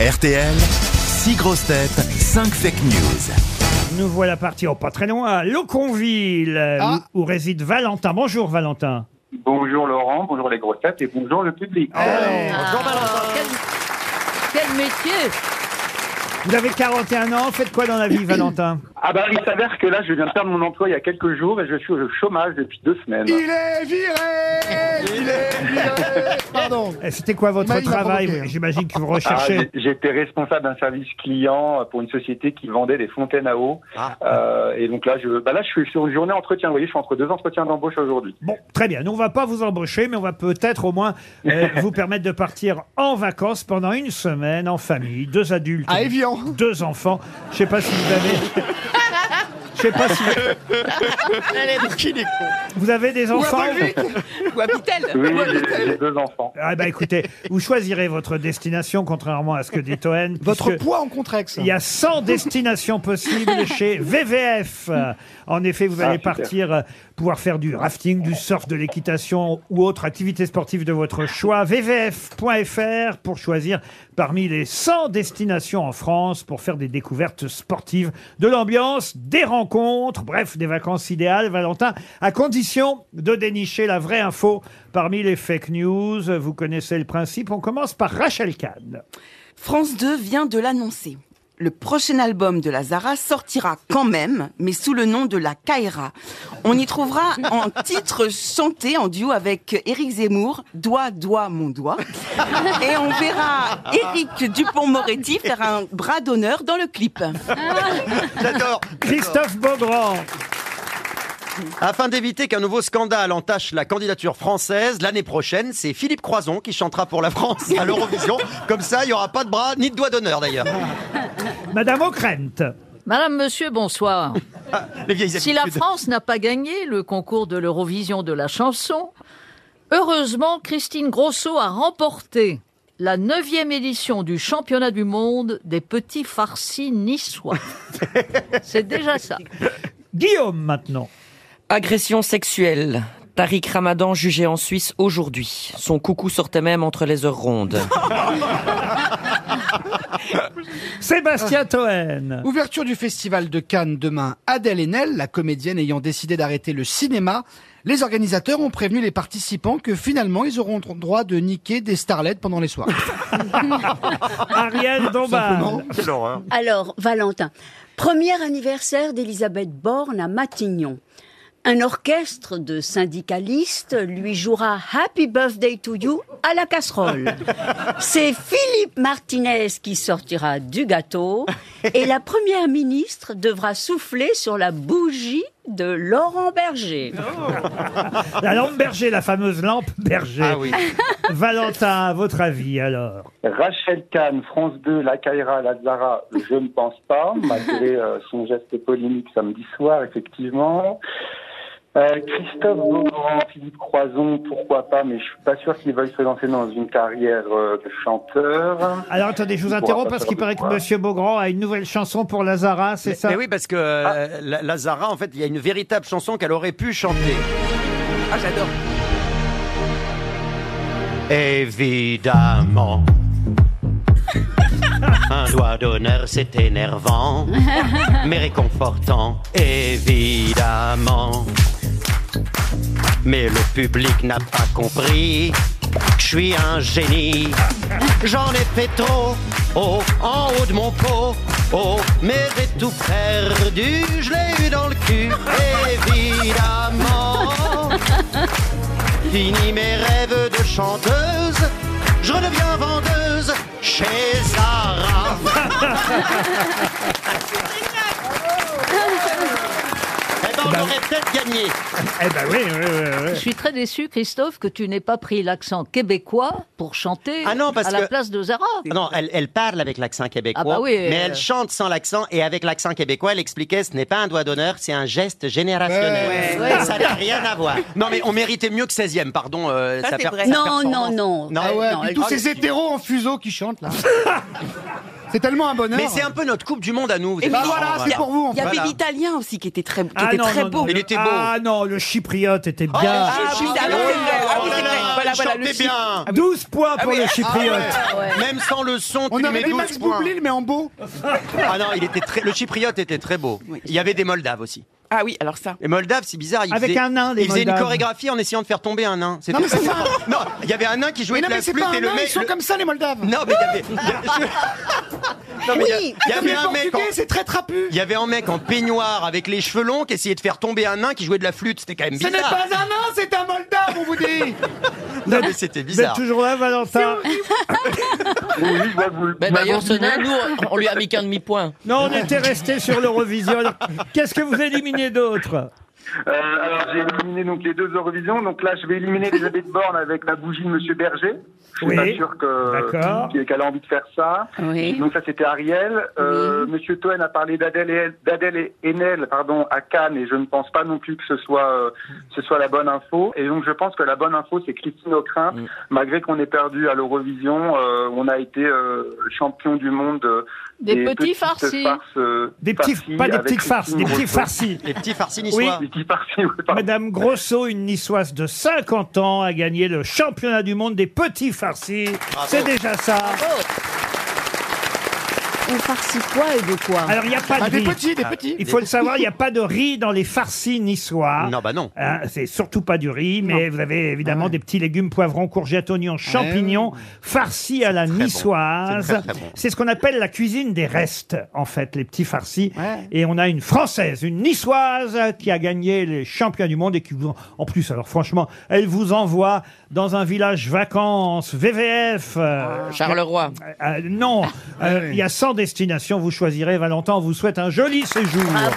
RTL, 6 grosses têtes, 5 fake news. Nous voilà partis, oh, pas très loin, à Loconville, euh, Ah. où, où réside Valentin. Bonjour Valentin. Bonjour Laurent, bonjour les grosses têtes et bonjour le public. Ah. Quel, quel métier Vous avez 41 ans, faites quoi dans la vie Valentin Ah bah il s'avère que là je viens de perdre mon emploi il y a quelques jours et je suis au chômage depuis deux semaines. Il est viré Il est viré Pardon. Eh, C'était quoi votre travail provoqué. J'imagine que vous Ah, recherchez... j'ai- J'étais responsable d'un service client pour une société qui vendait des fontaines à eau. Ah. Euh, et donc là je, bah là je suis sur une journée entretien. Vous voyez, je suis entre deux entretiens d'embauche aujourd'hui. Bon, très bien. Nous, on va pas vous embaucher, mais on va peut-être au moins euh, vous permettre de partir en vacances pendant une semaine en famille. Deux adultes, À Evian. deux enfants. Je sais pas si vous avez... Je sais pas si vous avez des enfants. Ou habite-t-elle Oui, j'ai- j'ai deux enfants. Ah bah écoutez, vous choisirez votre destination, contrairement à ce que dit Toen. Votre puisque poids en contrex. Il y a 100 destinations possibles chez VVF. Euh, En effet, vous Ah, allez super. partir euh, pouvoir faire du rafting, du surf, de l'équitation ou autre activité sportive de votre choix. VVF.fr pour choisir parmi les 100 destinations en France pour faire des découvertes sportives, de l'ambiance, des rencontres, bref, des vacances idéales, Valentin, à condition de dénicher la vraie info parmi les fake news. Vous connaissez le principe. On commence par Rachel Kahn. France 2 vient de l'annoncer. Le prochain album de la Zara sortira quand même, mais sous le nom de la Kaira. On y trouvera en titre chanté en duo avec Éric Zemmour, Doigt, doigt, mon doigt. Et on verra Éric Dupont-Moretti faire un bras d'honneur dans le clip. J'adore. Christophe Beaugrand. Afin d'éviter qu'un nouveau scandale entache la candidature française, l'année prochaine, c'est Philippe Croison qui chantera pour la France à l'Eurovision. Comme ça, il n'y aura pas de bras ni de doigts d'honneur d'ailleurs. Madame O'Krent. Madame, monsieur, bonsoir. Vieilles Si la. France n'a pas gagné le concours de l'Eurovision de la chanson, heureusement, Christine Grosso a remporté la neuvième édition du championnat du monde des petits farcis niçois. C'est déjà ça. Guillaume maintenant. Agression sexuelle. Tariq Ramadan jugé en Suisse aujourd'hui. Son coucou sortait même entre les heures rondes. Sébastien Toen. Ouverture du festival de Cannes demain. Adèle Haenel, la comédienne ayant décidé d'arrêter le cinéma, les organisateurs ont prévenu les participants que finalement ils auront droit de niquer des starlets pendant les soirs. Ariel. Quelle horreur. Alors, Valentin, premier anniversaire d'Elisabeth Borne à Matignon. Un orchestre de syndicalistes lui jouera Happy Birthday to You à la casserole. C'est Philippe Martinez qui sortira du gâteau et la première ministre devra souffler sur la bougie de Laurent Berger. La lampe berger, la fameuse lampe berger. Ah oui. Valentin, à votre avis alors Rachel Kahn, France 2, la Kaira, la Zara, je ne pense pas, malgré euh, son geste polémique samedi soir, effectivement. Euh, Christophe Beaugrand, Philippe Croison, pourquoi pas, mais je suis pas sûr qu'il veuille se lancer dans une carrière euh, de chanteur. Alors attendez, je vous interromps parce qu'il paraît que. Monsieur Beaugrand a une nouvelle chanson pour Lazara, c'est ça mais oui, parce que euh, la, la Zara, en fait, il y a une véritable chanson qu'elle aurait pu chanter. Ah, j'adore. Évidemment. Un doigt d'honneur, c'est énervant, mais réconfortant, évidemment. Mais le public n'a pas compris que je suis un génie. J'en ai fait trop, oh, en haut de mon pot, oh, mais j'ai tout perdu, je l'ai eu dans le cul, évidemment. Fini mes rêves de chanteuse, je redeviens vendeuse chez Zara. eh ben, on Ben- Eh ben oui, oui, oui, oui. Je suis très déçu, Christophe, que tu n'aies pas pris l'accent québécois pour chanter Ah non, parce à la que- place de Zara. Non, elle, elle parle avec l'accent québécois, Ah bah oui, mais euh. elle chante sans l'accent et avec l'accent québécois, elle expliquait ce n'est pas un doigt d'honneur, c'est un geste générationnel. Ouais, ouais. Ça n'a rien à voir. Non, mais on méritait mieux que 16e, pardon. euh, Ça, sa c'est per- vrai. sa Non, non, performance. non. Non, Ah ouais, non, puis elle- tous ces hétéros en fuseau qui chantent là. C'est tellement un bonheur. Mais c'est un peu notre Coupe du Monde à nous. vous Et bah voilà, c'est pour vous. En Il y fait. avait l'italien aussi qui était très, qui Ah était non, très non, beau. non, Il était beau. Ah non, le chypriote était bien. Ah, oui, ah, c'est vrai. Ah oui, c'est vrai. Voilà, voilà, le bien. 12 points pour Ah oui, le chypriote. ah ouais. Même sans le son, On tu lui aurait mets dit 12 Max points. Boublil, mais en beau. Ah non, il était très, le chypriote était très beau. Il y avait des Moldaves aussi. Ah oui, alors ça. Les Moldaves, c'est bizarre. Ils Avec faisaient- un nain, les Ils faisaient une Moldaves. chorégraphie en essayant de faire tomber un nain. C'était Non, mais c'est marrant. Non, il y avait un nain qui jouait Mais non, de la mais c'est flûte pas un et le nain, mec. ils sont le- comme ça, les Moldaves. Non, mais il y avait. Oui. il y avait Les un mec. en- Portugais, c'est très trapu. Il y avait un mec en peignoir avec les cheveux longs qui essayait de faire tomber un nain qui jouait de la flûte. C'était quand même Ce n'est bizarre. pas un nain, c'est un Moldave, on vous dit. Non, mais c'était Vous êtes bizarre. toujours là, Valentin Oui, vous- D'ailleurs, ce m'avez nain, nous, on lui a mis qu'un demi-point. Non, on était resté sur l'Eurovision. Alors, Qu'est-ce que vous éliminez d'autre? Euh, alors j'ai éliminé donc les deux Eurovisions. Donc là, je vais éliminer Elisabeth Borne avec la bougie de Monsieur Berger. Je suis Oui. pas sûr que qu'elle a envie de faire ça. Oui. Donc ça c'était Ariel. Euh, Monsieur Toen a parlé d'Adèle et d'Adèle et Enel, pardon, à Cannes et je ne pense pas non plus que ce soit euh, ce soit la bonne info. Et donc je pense que la bonne info c'est Christine Ockrent. Mm. Malgré qu'on ait perdu à l'Eurovision, euh, on a été euh, champion du monde euh, Des petits farcis. farces, Des petits, farcies pas des petites farces, des petits farcis. Les petits farcis Oui. niçois. Oui, pardon. Madame Grosso, une niçoise de 50 ans, a gagné le championnat du monde des petits farcis. C'est déjà ça. On farcit quoi et de quoi Alors, il n'y a pas de Ah, des riz. petits, des petits. Il faut le savoir, il n'y a pas de riz dans les farcis niçois. Non, bah non. Hein, c'est surtout pas du riz, mais vous avez évidemment des petits légumes, poivrons, courgettes, oignons, champignons, farcis à la bon. niçoise. C'est très, très bon. C'est ce qu'on appelle la cuisine des restes, en fait, les petits farcis. Ouais. Et on a une française, une niçoise, qui a gagné les championnats du monde et qui vous, en plus, alors franchement, elle vous envoie dans un village vacances, VVF. euh, Charleroi. euh, non, euh, il y a 100 destinations, vous choisirez. Valentin, on vous souhaite un joli séjour. Bravo.